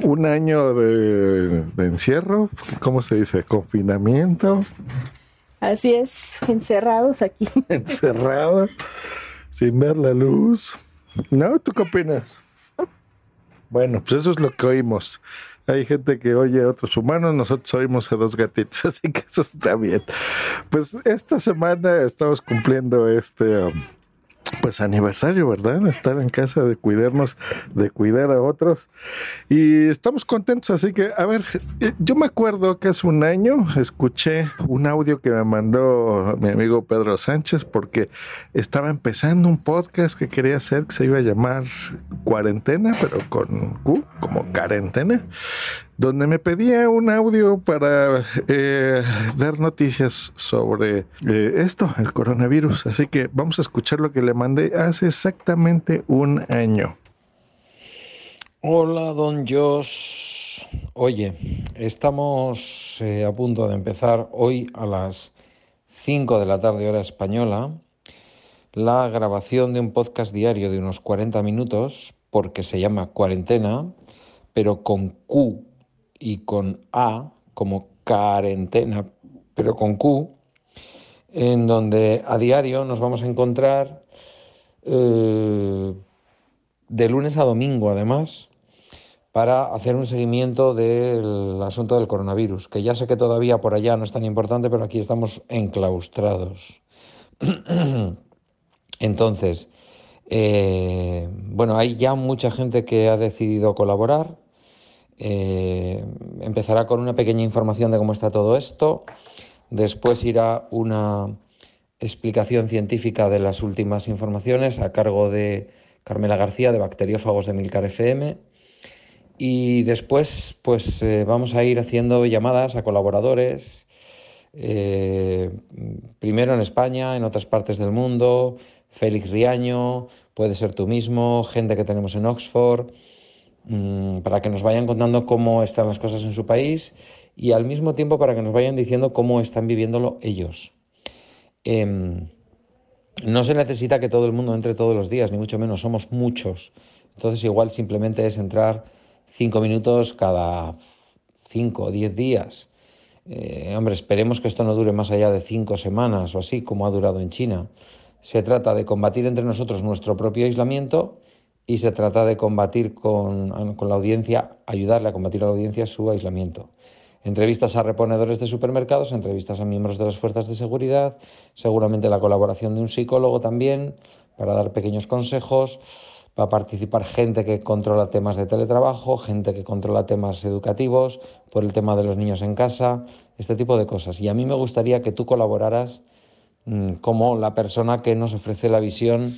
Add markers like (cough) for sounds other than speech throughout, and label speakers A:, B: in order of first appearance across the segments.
A: un año de, encierro, ¿cómo se dice? Confinamiento.
B: Así es, encerrados aquí. (laughs)
A: encerrados, sin ver la luz. ¿No? ¿Tú qué opinas? Bueno, pues eso es lo que oímos. Hay gente que oye a otros humanos, nosotros oímos a dos gatitos, (laughs) así que eso está bien. Pues esta semana estamos cumpliendo este... Um, pues aniversario, ¿verdad? Estar en casa, de cuidarnos, de cuidar a otros. Y estamos contentos, así que, a ver, eh, yo me acuerdo que hace un año escuché un audio que me mandó mi amigo Pedro Sánchez porque estaba empezando un podcast que quería hacer que se iba a llamar Cuarentena, pero con Q, como cuarentena donde me pedía un audio para eh, dar noticias sobre eh, esto, el coronavirus. Así que vamos a escuchar lo que le mandé hace exactamente un año.
C: Hola, don Josh. Oye, estamos eh, a punto de empezar hoy a las 5 de la tarde hora española la grabación de un podcast diario de unos 40 minutos porque se llama Cuarentena, pero con Q y con A como cuarentena, pero con Q, en donde a diario nos vamos a encontrar eh, de lunes a domingo, además, para hacer un seguimiento del asunto del coronavirus, que ya sé que todavía por allá no es tan importante, pero aquí estamos enclaustrados. (clears throat) Entonces, eh, bueno, hay ya mucha gente que ha decidido colaborar. Eh, empezará con una pequeña información de cómo está todo esto, después irá una explicación científica de las últimas informaciones a cargo de Carmela García de Bacteriófagos de Milcar FM y después pues eh, vamos a ir haciendo llamadas a colaboradores, eh, primero en España, en otras partes del mundo, Félix Riaño, puede ser tú mismo, gente que tenemos en Oxford. Mm, para que nos vayan contando cómo están las cosas en su país y al mismo tiempo para que nos vayan diciendo cómo están viviéndolo ellos. Em, no se necesita que todo el mundo entre todos los días, ni mucho menos, somos muchos. Entonces igual simplemente es entrar cinco minutos cada cinco o diez días. Eh, hombre, esperemos que esto no dure más allá de cinco semanas o así, como ha durado en China. Se trata de combatir entre nosotros nuestro propio aislamiento y se trata de combatir con, la audiencia, ayudarle a combatir a la audiencia su aislamiento. Entrevistas a reponedores de supermercados, entrevistas a miembros de las fuerzas de seguridad, seguramente la colaboración de un psicólogo también para dar pequeños consejos, va a participar gente que controla temas de teletrabajo, gente que controla temas educativos, por el tema de los niños en casa, este tipo de cosas. Y a mí me gustaría que tú colaboraras mm, como la persona que nos ofrece la visión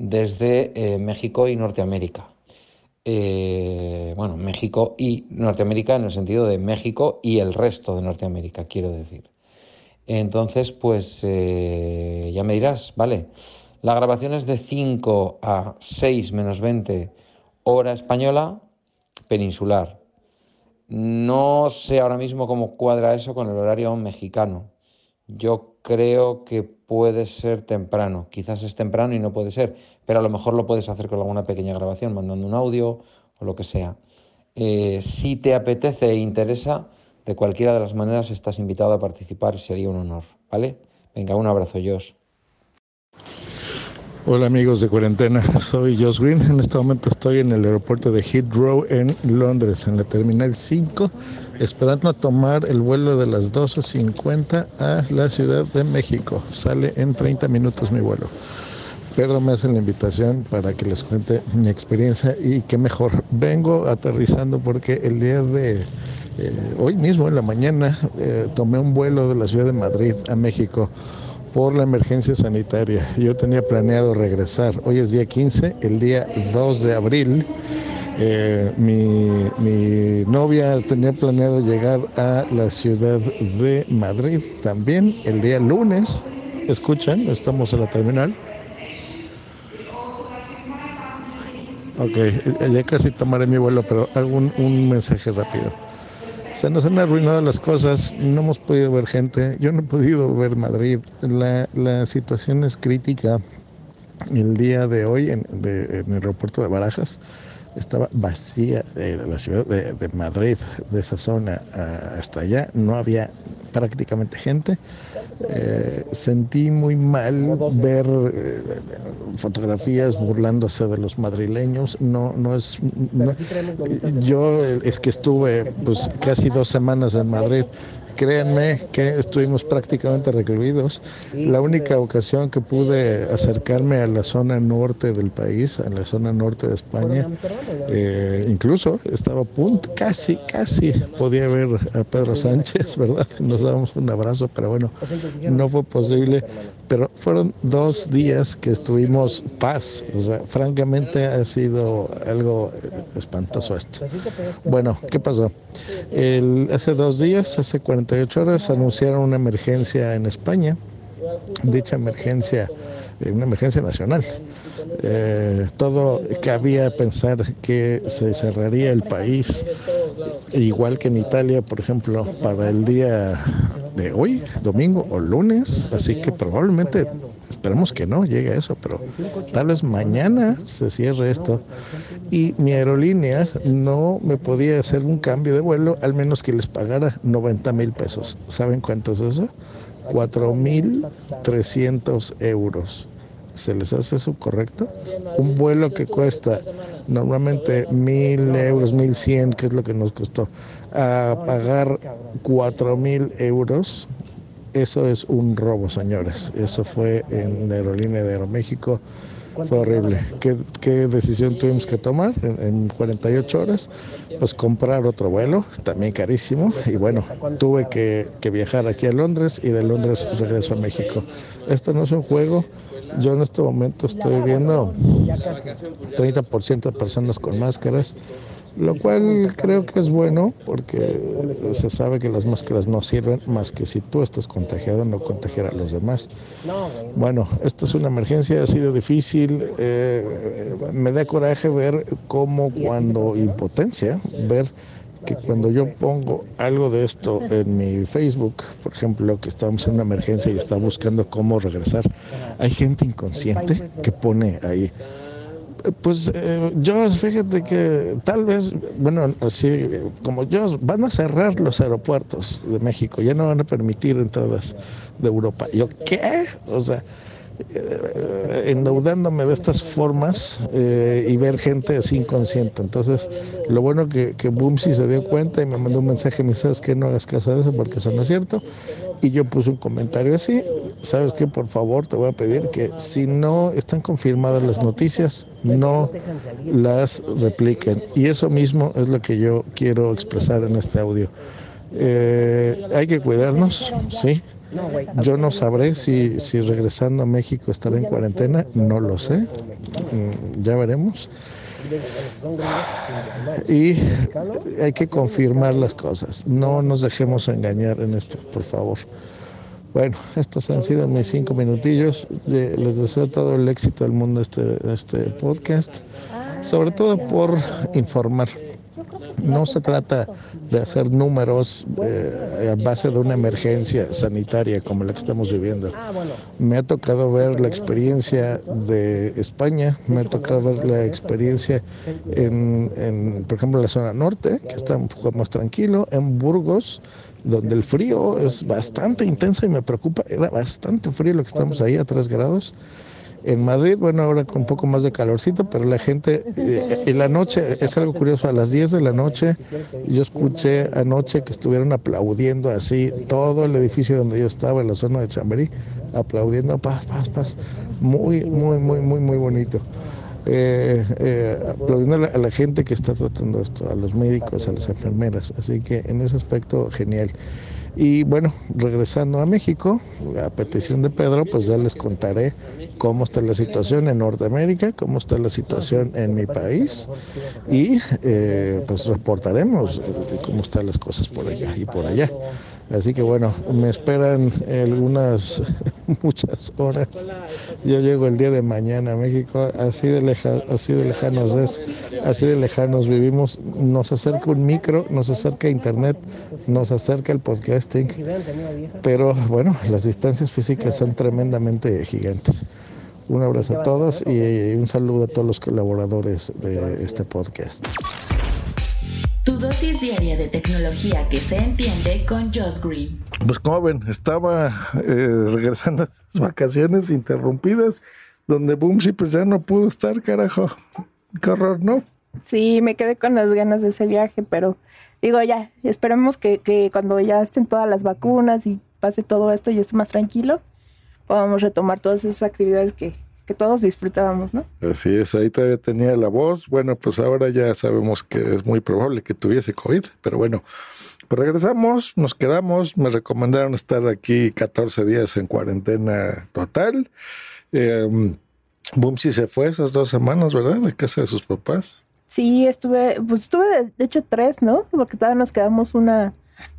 C: desde eh, México y Norteamérica. Eh, bueno, México y Norteamérica en el sentido de México y el resto de Norteamérica, quiero decir. Entonces, pues eh, ya me dirás, ¿vale? La grabación es de 5 a 6 menos 20 hora española peninsular. No sé ahora mismo cómo cuadra eso con el horario mexicano. Yo creo que puede ser temprano. Quizás es temprano y no puede ser, pero a lo mejor lo puedes hacer con alguna pequeña grabación, mandando un audio o lo que sea. Eh, si te apetece e interesa, de cualquiera de las maneras estás invitado a participar, sería un honor, ¿vale? Venga, un abrazo, Josh.
A: Hola amigos de cuarentena, (laughs) soy Josh Green. En este momento estoy en el aeropuerto de Heathrow en Londres, en la terminal 5 esperando a tomar el vuelo de las 12.50 a la Ciudad de México. Sale en 30 minutos mi vuelo. Pedro me hace la invitación para que les cuente mi experiencia y qué mejor. Vengo aterrizando porque el día de eh, hoy mismo, en la mañana, eh, tomé un vuelo de la ciudad de Madrid a México por la emergencia sanitaria. Yo tenía planeado regresar. Hoy es día 15, el día 2 de abril Eh, mi, novia tenía planeado llegar a la ciudad de Madrid también el día lunes. Escuchan, estamos en la terminal. Ok, ya casi tomaré mi vuelo, pero hago un, mensaje rápido. Se nos han arruinado las cosas, no hemos podido ver gente, yo no he podido ver Madrid. La, situación es crítica. El día de hoy en, en el aeropuerto de Barajas estaba vacía eh, la ciudad de, de, Madrid, de esa zona hasta allá, no había prácticamente gente. Eh, sentí muy mal ver eh, fotografías burlándose de los madrileños. No, no es. No, yo es que estuve pues casi dos semanas en Madrid créanme que estuvimos prácticamente recluidos. La única ocasión que pude acercarme a la zona norte del país, a la zona norte de España, eh, incluso estaba a punto, casi, casi podía ver a Pedro Sánchez, (laughs) ¿verdad? Nos dábamos un abrazo, pero bueno, no fue posible. Pero fueron dos días que estuvimos paz. O sea, francamente ha sido algo espantoso esto. Bueno, ¿qué pasó? El, hace dos días, hace 48 horas, anunciaron una emergencia en España. Dicha emergencia, una emergencia nacional. Eh, todo cabía pensar que se cerraría el país, igual que en Italia, por ejemplo, para el día hoy, domingo o lunes, así que probablemente esperemos que no llegue eso, pero tal vez mañana se cierre esto y mi aerolínea no me podía hacer un cambio de vuelo al menos que les pagara 90 mil pesos. ¿Saben cuánto es eso? 4 mil 300 euros. ¿Se les hace eso correcto? Un vuelo que cuesta normalmente mil euros, mil cien, que es lo que nos costó, a pagar cuatro mil euros, eso es un robo, señores. Eso fue en aerolínea de Aeroméxico. Fue horrible. ¿Qué, ¿Qué, decisión tuvimos que tomar en, en, 48 horas? Pues comprar otro vuelo, también carísimo. Y bueno, tuve que, que viajar aquí a Londres y de Londres regreso a México. Esto no es un juego. Yo en este momento estoy viendo 30% de personas con máscaras, lo cual creo que es bueno porque se sabe que las máscaras no sirven más que si tú estás contagiado, no contagiar a los demás. Bueno, esto es una emergencia, ha sido difícil. Eh, me da coraje ver cómo cuando impotencia, ver que cuando yo pongo algo de esto en mi Facebook, por ejemplo, que estamos en una emergencia y está buscando cómo regresar, hay gente inconsciente que pone ahí. Pues eh, fíjate que tal vez, bueno, así como yo, van a cerrar los aeropuertos de México, ya no van a permitir entradas de Europa. ¿Yo qué? O sea, endeudándome de estas formas eh, y ver gente así inconsciente. Entonces, lo bueno que, que Boomsy se dio cuenta y me mandó un mensaje, me sabes que no hagas caso de eso porque eso no es cierto. Y yo puse un comentario así, sabes que por favor te voy a pedir que si no están confirmadas las noticias, no las repliquen. Y eso mismo es lo que yo quiero expresar en este audio. Eh, hay que cuidarnos, sí, yo no sabré si, si regresando a México estaré en cuarentena, no lo sé, ya veremos. Y hay que confirmar las cosas, no nos dejemos engañar en esto, por favor. Bueno, estos han sido mis cinco minutillos. Les deseo todo el éxito del mundo este, este podcast, sobre todo por informar. No se trata de hacer números eh, a base de una emergencia sanitaria como la que estamos viviendo. Me ha tocado ver la experiencia de España, me ha tocado ver la experiencia en, por ejemplo, la zona norte, que está un poco más tranquilo, en Burgos, donde el frío es bastante intenso y me preocupa, era bastante frío lo que estamos ahí a 3 grados. En Madrid, bueno, ahora con un poco más de calorcito, pero la gente, eh, en la noche, es algo curioso, a las 10 de la noche, yo escuché anoche que estuvieron aplaudiendo así todo el edificio donde yo estaba, en la zona de Chamberí, aplaudiendo, paz, paz, paz, muy, muy, muy, muy, muy bonito. Eh, eh, aplaudiendo a la, a la, gente que está tratando esto, a los médicos, a las enfermeras. Así que en ese aspecto, genial. Y bueno, regresando a México, a petición de Pedro, pues ya les contaré cómo está la situación en Norteamérica, cómo está la situación en mi país y eh, pues reportaremos cómo están las cosas por allá y por allá. Así que bueno, me esperan algunas, (laughs) muchas horas. Yo llego el día de mañana a México, así de, leja, así de lejanos es, así de lejanos vivimos. Nos acerca un micro, nos acerca internet, nos acerca el podcasting, pero bueno, las distancias físicas son tremendamente gigantes. Un abrazo a todos y un saludo a todos los colaboradores de este podcast.
D: Tu dosis diaria de tecnología que se entiende con Josh Green.
A: Pues como ven, estaba eh, regresando a las vacaciones interrumpidas, donde Boomsy pues ya no pudo estar, carajo. Qué horror, ¿no?
B: Sí, me quedé con las ganas de ese viaje, pero digo ya, esperemos que, que cuando ya estén todas las vacunas y pase todo esto y esté más tranquilo, podamos retomar todas esas actividades que, que todos disfrutábamos, ¿no?
A: Así es, ahí todavía tenía la voz. Bueno, pues ahora ya sabemos que es muy probable que tuviese COVID, pero bueno, pues regresamos, nos quedamos. Me recomendaron estar aquí 14 días en cuarentena total. Eh, se fue esas dos semanas, ¿verdad? De casa de sus papás.
B: Sí, estuve, pues estuve de, hecho tres, ¿no? Porque todavía nos quedamos una,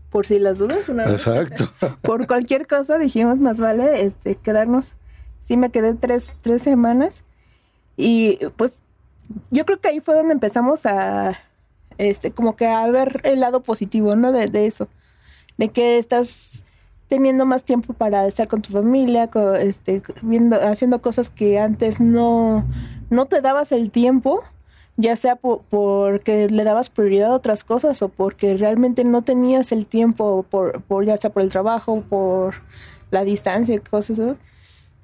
B: por si las dudas, una.
A: Exacto. (laughs)
B: por cualquier cosa dijimos más vale este quedarnos sí me quedé tres, tres semanas y pues yo creo que ahí fue donde empezamos a, este, como que a ver el lado positivo, ¿no? De, de eso, de que estás teniendo más tiempo para estar con tu familia, este, viendo, haciendo cosas que antes no, no te dabas el tiempo, ya sea porque le dabas prioridad a otras cosas o porque realmente no tenías el tiempo, por, por ya sea por el trabajo, por la distancia, cosas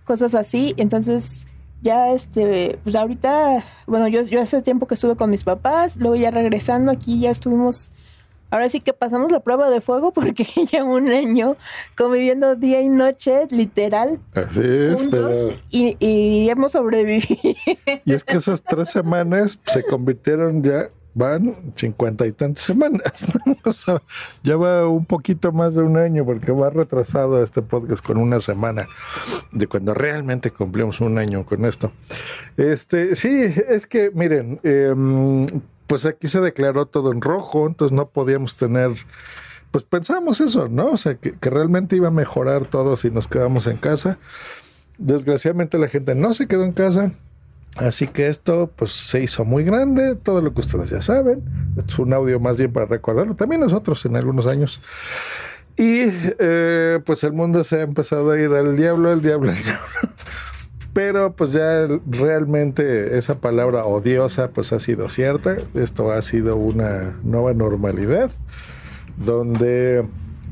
B: cosas así. Entonces, ya este, pues ahorita, bueno, yo, yo hace tiempo que estuve con mis papás, luego ya regresando aquí ya estuvimos, ahora sí que pasamos la prueba de fuego porque (laughs) ya un año conviviendo día y noche, literal.
A: Así es, pero...
B: y, y hemos sobrevivido.
A: Y es que esas tres semanas se convirtieron ya van cincuenta y tantas semanas. (laughs) o sea, ya va un poquito más de un año porque va retrasado este podcast con una semana de cuando realmente cumplimos un año con esto. Este, sí, es que miren, em, pues aquí se declaró todo en rojo, entonces no podíamos tener pues pensamos eso, ¿no? O sea, que, realmente iba a mejorar todo si nos quedamos en casa. Desgraciadamente la gente no se quedó en casa, Así que esto pues se hizo muy grande, todo lo que ustedes ya saben. es un audio más bien para recordarlo, también nosotros en algunos años. Y eh, pues el mundo se ha empezado a ir al diablo, al diablo, al diablo. Pero pues ya realmente esa palabra odiosa pues ha sido cierta. Esto ha sido una nueva normalidad donde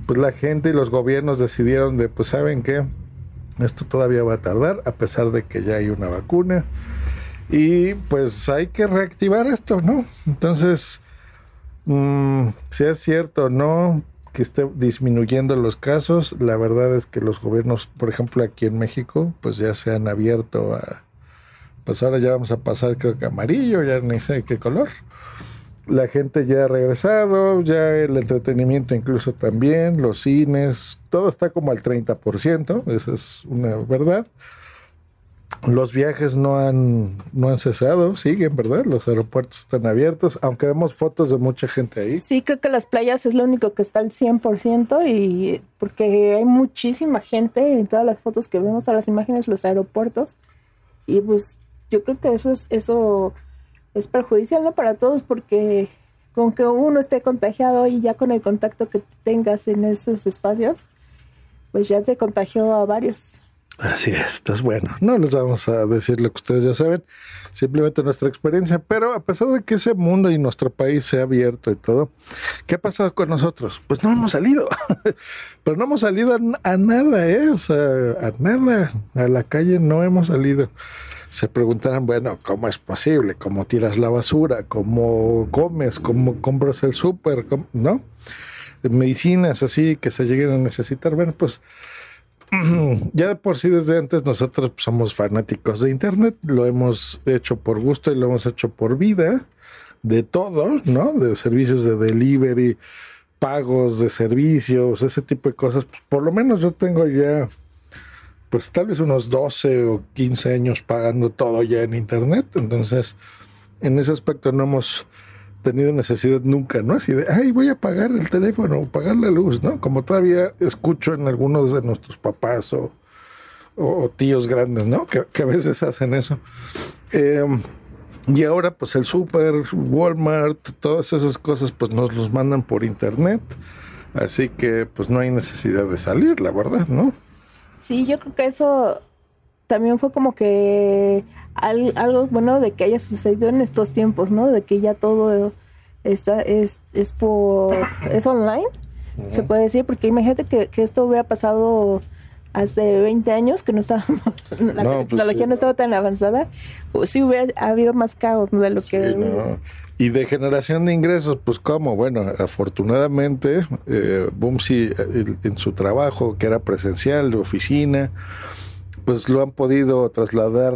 A: pues la gente y los gobiernos decidieron de pues saben qué, esto todavía va a tardar a pesar de que ya hay una vacuna y pues hay que reactivar esto, ¿no? Entonces, mmm, si es cierto, ¿no? Que esté disminuyendo los casos, la verdad es que los gobiernos, por ejemplo, aquí en México, pues ya se han abierto a, pues ahora ya vamos a pasar creo que amarillo, ya ni sé qué color. La gente ya ha regresado, ya el entretenimiento incluso también, los cines, todo está como al 30%, esa es una verdad. Los viajes no han, no han cesado, siguen, ¿verdad? Los aeropuertos están abiertos, aunque vemos fotos de mucha gente ahí.
B: Sí, creo que las playas es lo único que está al 100% y porque hay muchísima gente en todas las fotos que vemos, todas las imágenes, los aeropuertos. Y pues yo creo que eso es, eso es perjudicial ¿no? para todos porque con que uno esté contagiado y ya con el contacto que tengas en esos espacios, pues ya te contagió a varios.
A: Así es, entonces bueno, no les vamos a decir lo que ustedes ya saben, simplemente nuestra experiencia, pero a pesar de que ese mundo y nuestro país se ha abierto y todo, ¿qué ha pasado con nosotros? Pues no hemos salido, (laughs) pero no hemos salido a, nada, ¿eh? O sea, a nada, a la calle no hemos salido. Se preguntarán, bueno, ¿cómo es posible? ¿Cómo tiras la basura? ¿Cómo comes? ¿Cómo compras el súper? ¿No? Medicinas así que se lleguen a necesitar. Bueno, pues (clears throat) ya de por sí desde antes nosotros somos fanáticos de Internet, lo hemos hecho por gusto y lo hemos hecho por vida, de todo, ¿no? De servicios de delivery, pagos de servicios, ese tipo de cosas, pues, por lo menos yo tengo ya, pues tal vez unos 12 o 15 años pagando todo ya en Internet, entonces en ese aspecto no hemos tenido necesidad nunca, ¿no? Así de, ay, voy a pagar el teléfono pagar la luz, ¿no? Como todavía escucho en algunos de nuestros papás o, o tíos grandes, ¿no? Que, a veces hacen eso. Eh, y ahora pues el super, Walmart, todas esas cosas pues nos los mandan por internet. Así que pues no hay necesidad de salir, la verdad, ¿no?
B: Sí, yo creo que eso también fue como que algo bueno de que haya sucedido en estos tiempos, ¿no? De que ya todo está es, es por es online, se puede decir, porque imagínate que, que esto hubiera pasado hace 20 años que no estábamos, (laughs) la pues tecnología no estaba tan avanzada, sí hubiera habido más caos de lo que...
A: Y de generación de ingresos, pues cómo, bueno, afortunadamente, eh, Bumsy en su trabajo, que era presencial, de oficina, pues lo han podido trasladar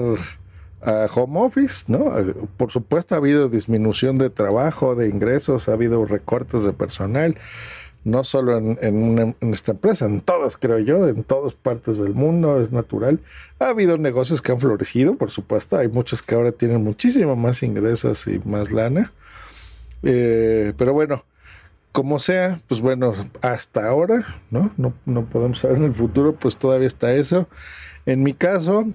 A: a home office, ¿no? Por supuesto ha habido disminución de trabajo, de ingresos, ha habido recortes de personal, no solo en, esta empresa, en todas, creo yo, en todas partes del mundo, es natural. Ha habido negocios que han florecido, por supuesto, hay muchos que ahora tienen muchísimo más ingresos y más lana. Eh, pero bueno, como sea, pues bueno, hasta ahora, ¿no? ¿no? No podemos saber en el futuro, pues todavía está eso. En mi caso,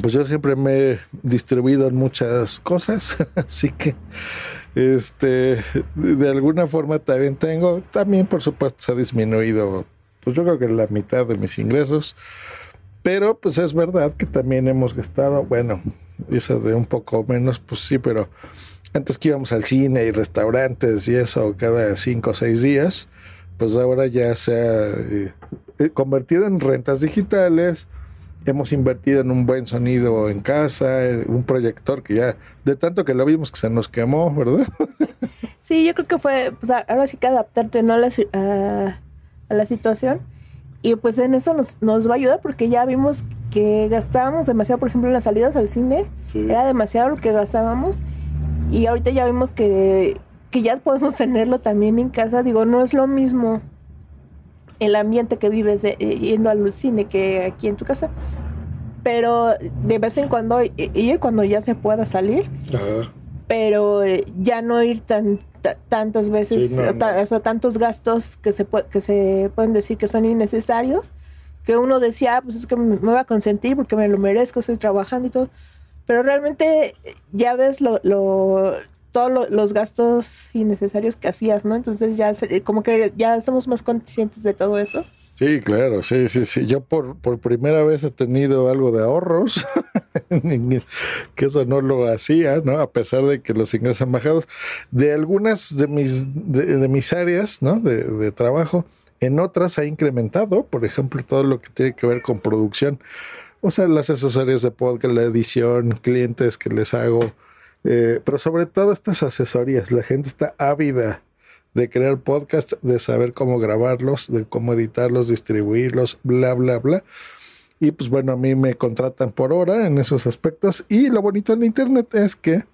A: pues yo siempre me he distribuido en muchas cosas, (laughs) así que este, de alguna forma también tengo, también por supuesto se ha disminuido, pues yo creo que la mitad de mis ingresos, pero pues es verdad que también hemos gastado, bueno, eso de un poco menos, pues sí, pero antes que íbamos al cine y restaurantes y eso cada cinco o seis días, pues ahora ya se ha eh, convertido en rentas digitales, hemos invertido en un buen sonido en casa, un proyector que ya, de tanto que lo vimos que se nos quemó, ¿verdad? (laughs)
B: Sí, yo creo que fue, pues ahora sí que adaptarte ¿no? a, la, a, la situación. Y pues en eso nos, nos va a ayudar porque ya vimos que gastábamos demasiado, por ejemplo, en las salidas al cine, era demasiado lo que gastábamos. Y ahorita ya vimos que, que ya podemos (laughs) tenerlo también en casa. Digo, no es lo mismo el ambiente que vives eh, yendo al cine que aquí en tu casa. Pero de vez en cuando ir cuando ya se pueda salir. Pero eh, ya no ir tan tantas veces, o, sea, tantos gastos que se, que se pueden decir que son innecesarios. Que uno decía, ah, pues es que me, voy a consentir porque me lo merezco, estoy trabajando y todo. Pero realmente ya ves lo, lo todos los gastos innecesarios que hacías, ¿no? Entonces ya como que ya estamos más conscientes de todo eso.
A: Sí, claro, sí, sí, sí. Yo por, por primera vez he tenido algo de ahorros, (laughs) que eso no lo hacía, ¿no? A pesar de que los ingresos han bajado. De algunas de mis, de, mis áreas, ¿no? De, de trabajo, en otras ha incrementado, por ejemplo, todo lo que tiene que ver con producción. O sea, las asesorías de podcast, la edición, clientes que les hago, eh, pero sobre todo estas asesorías, la gente está ávida de crear podcast, de saber cómo grabarlos, de cómo editarlos, distribuirlos, bla, bla, bla. Y pues bueno, a mí me contratan por hora en esos aspectos. Y lo bonito en Internet es que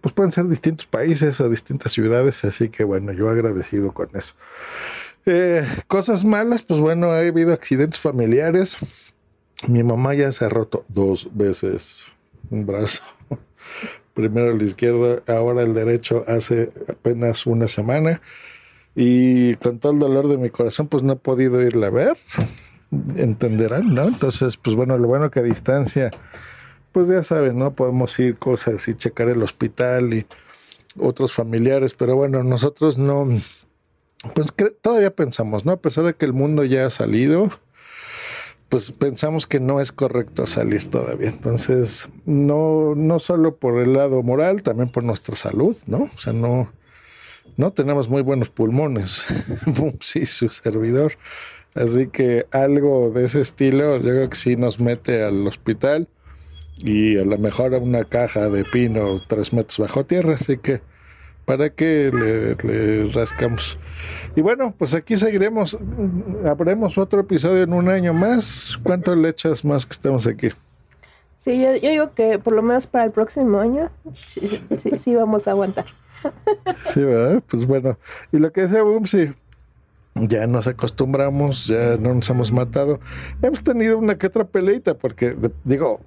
A: pues pueden ser distintos países o distintas ciudades, así que bueno, yo agradecido con eso. Eh, cosas malas, pues bueno, ha habido accidentes familiares. Mi mamá ya se ha roto dos veces un brazo primero el izquierdo, ahora el derecho hace apenas una semana. Y con todo el dolor de mi corazón, pues no he podido irla a ver. (laughs) Entenderán, ¿no? Entonces, pues bueno, lo bueno que a distancia, pues ya saben, ¿no? Podemos ir cosas y checar el hospital y otros familiares, pero bueno, nosotros no, pues todavía pensamos, ¿no? A pesar de que el mundo ya ha salido, pues pensamos que no es correcto salir todavía. Entonces, no, no solo por el lado moral, también por nuestra salud, ¿no? O sea, no, no tenemos muy buenos pulmones. (laughs) sí, su servidor. Así que algo de ese estilo, yo creo que sí nos mete al hospital y a lo mejor a una caja de pino tres metros bajo tierra. Así que para que le, rascamos. Y bueno, pues aquí seguiremos. Habremos otro episodio en un año más. ¿Cuánto le echas más que estamos aquí?
B: Sí, yo, digo que por lo menos para el próximo año sí, sí, vamos a aguantar.
A: Sí, ¿verdad? Pues bueno. Y lo que decía Bumsy, ya nos acostumbramos, ya no nos hemos matado. Hemos tenido una que otra peleita, porque digo,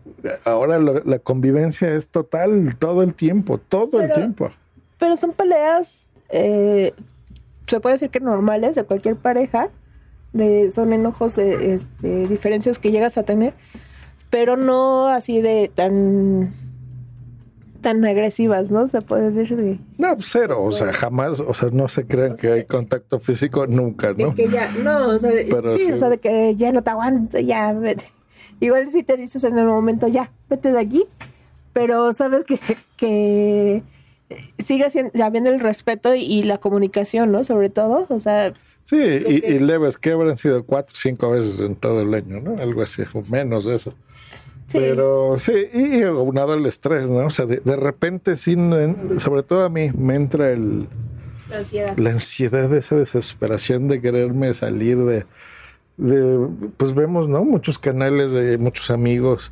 A: ahora la convivencia es total todo el tiempo, todo el tiempo.
B: Pero son peleas, eh, se puede decir que normales de cualquier pareja, de, son enojos, de, este, diferencias que llegas a tener, pero no así de tan tan agresivas, ¿no? Se puede decir
A: No, pues cero, o sea, jamás, o sea, no se crean que hay contacto físico nunca, ¿no?
B: De que ya, no, o sea, sí, o sea, de que ya no te aguanto, ya, vete. Igual si te dices en el momento, ya, vete de aquí, pero sabes que, que sigue siendo, habiendo el respeto y, la comunicación, ¿no? Sobre todo, o sea...
A: Sí, y, leves, que habrán sido cuatro, cinco veces en todo el año, ¿no? Algo así, o menos de eso. Pero sí, y aunado el estrés, ¿no? O sea, de, repente, sí, sobre todo a mí, me entra el...
B: La ansiedad.
A: La ansiedad, esa desesperación de quererme salir de, de... Pues vemos, ¿no? Muchos canales de muchos amigos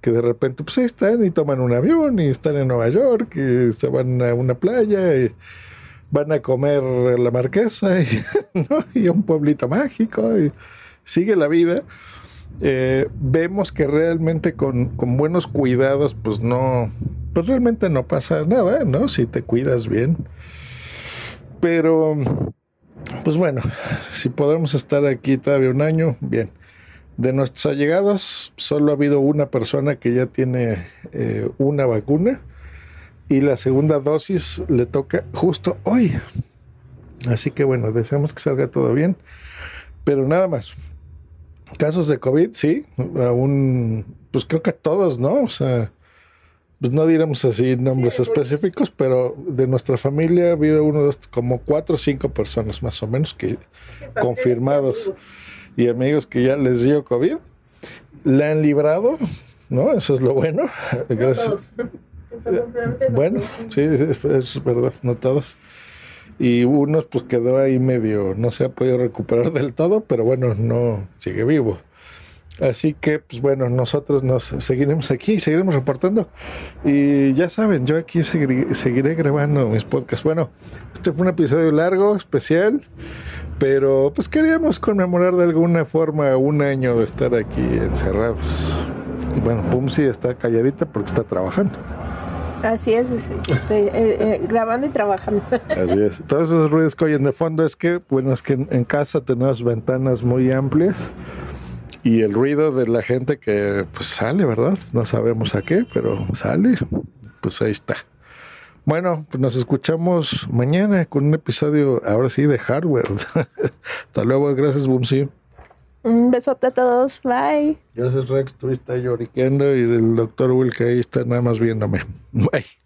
A: que de repente, pues están y toman un avión y están en Nueva York y se van a una playa y van a comer la marquesa y, (laughs) un pueblito mágico y sigue la vida. Eh, vemos que realmente con, buenos cuidados, pues no, pues realmente no pasa nada, ¿no? Si te cuidas bien. Pero, pues bueno, si podemos estar aquí todavía un año, bien. De nuestros allegados, solo ha habido una persona que ya tiene eh, una vacuna y la segunda dosis le toca justo hoy. Así que bueno, deseamos que salga todo bien. Pero nada más, Casos de COVID, sí, aún, pues creo que todos, ¿no? O sea, pues no diremos así nombres específicos, pero de nuestra familia ha habido uno, dos, como cuatro o cinco personas más o menos que confirmados y amigos que ya les dio COVID. La han librado, ¿no? Eso es lo bueno. (laughs) Gracias. Bueno, sí, es, verdad, no todos y unos pues quedó ahí medio, no se ha podido recuperar del todo, pero bueno, no sigue vivo. Así que, pues bueno, nosotros nos seguiremos aquí, seguiremos reportando. Y ya saben, yo aquí seguiré, grabando mis podcasts. Bueno, este fue un episodio largo, especial, pero pues queríamos conmemorar de alguna forma un año de estar aquí encerrados. Y bueno, Pumsi está calladita porque está trabajando.
B: Así es, estoy eh, eh, grabando y trabajando.
A: Así es. Todos esos ruidos que oyen de fondo es que, bueno, es que en, casa tenemos ventanas muy amplias y el ruido de la gente que pues sale, ¿verdad? No sabemos a qué, pero sale. Pues ahí está. Bueno, pues nos escuchamos mañana con un episodio, ahora sí, de hardware. (laughs) Hasta luego, gracias, Bumsy.
B: Un besote a todos. Bye.
A: Gracias, Rex. Estuviste lloriqueando y el doctor Will que ahí está nada más viéndome. (laughs) Bye.